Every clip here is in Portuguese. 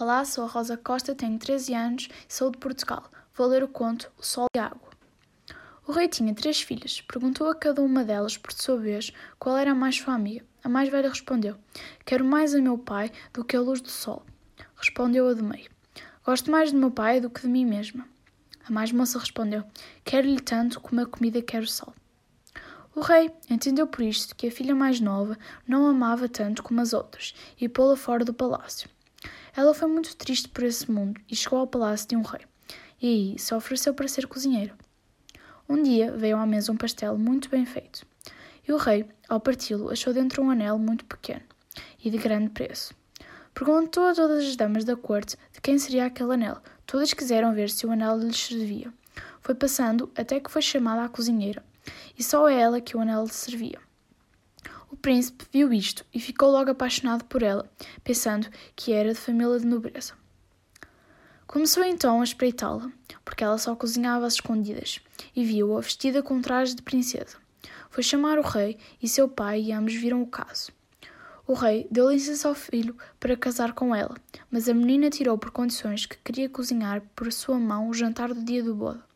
Olá, sou a Rosa Costa, tenho 13 anos e sou de Portugal. Vou ler o conto O Sol e a Água. O rei tinha três filhas. Perguntou a cada uma delas, por sua vez, qual era a mais sua amiga. A mais velha respondeu: Quero mais a meu pai do que a luz do sol. Respondeu a do meio: Gosto mais do meu pai do que de mim mesma. A mais moça respondeu: Quero-lhe tanto como a comida quer o sol. O rei entendeu por isto que a filha mais nova não amava tanto como as outras e pô-la fora do palácio. Ela foi muito triste por esse mundo e chegou ao palácio de um rei. E aí se ofereceu para ser cozinheiro. Um dia veio à mesa um pastel muito bem feito. E o rei, ao parti-lo, achou dentro um anel muito pequeno e de grande preço. Perguntou a todas as damas da corte de quem seria aquele anel. Todas quiseram ver se o anel lhes servia. Foi passando até que foi chamada à cozinheira, e só a ela que o anel lhe servia. O príncipe viu isto e ficou logo apaixonado por ela, pensando que era de família de nobreza. Começou então a espreitá-la, porque ela só cozinhava às escondidas, e viu-a vestida com traje de princesa. Foi chamar o rei e seu pai e ambos viram o caso. O rei deu licença ao filho para casar com ela, mas a menina tirou por condições que queria cozinhar por sua mão o jantar do dia do boda.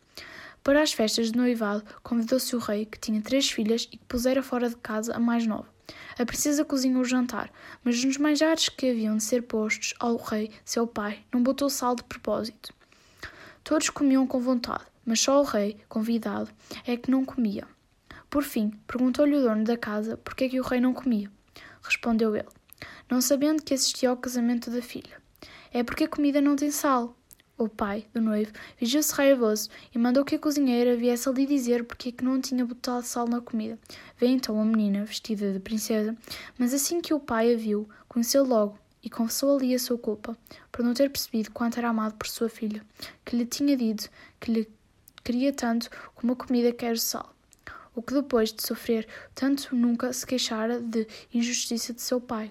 Para as festas de noivado, convidou-se o rei, que tinha três filhas e que pusera fora de casa a mais nova. A princesa cozinhou o jantar, mas nos manjares que haviam de ser postos ao rei, seu pai, não botou sal de propósito. Todos comiam com vontade, mas só o rei, convidado, é que não comia. Por fim, perguntou-lhe o dono da casa por que é que o rei não comia. Respondeu ele, não sabendo que assistia ao casamento da filha. É porque a comida não tem sal o pai do noivo, vigiu-se raivoso e mandou que a cozinheira viesse ali dizer porque é que não tinha botado sal na comida. Veio então a menina, vestida de princesa, mas assim que o pai a viu, conheceu logo e confessou ali a sua culpa, por não ter percebido quanto era amado por sua filha, que lhe tinha dito que lhe queria tanto como a comida quer o sal. O que depois de sofrer tanto nunca se queixara de injustiça de seu pai.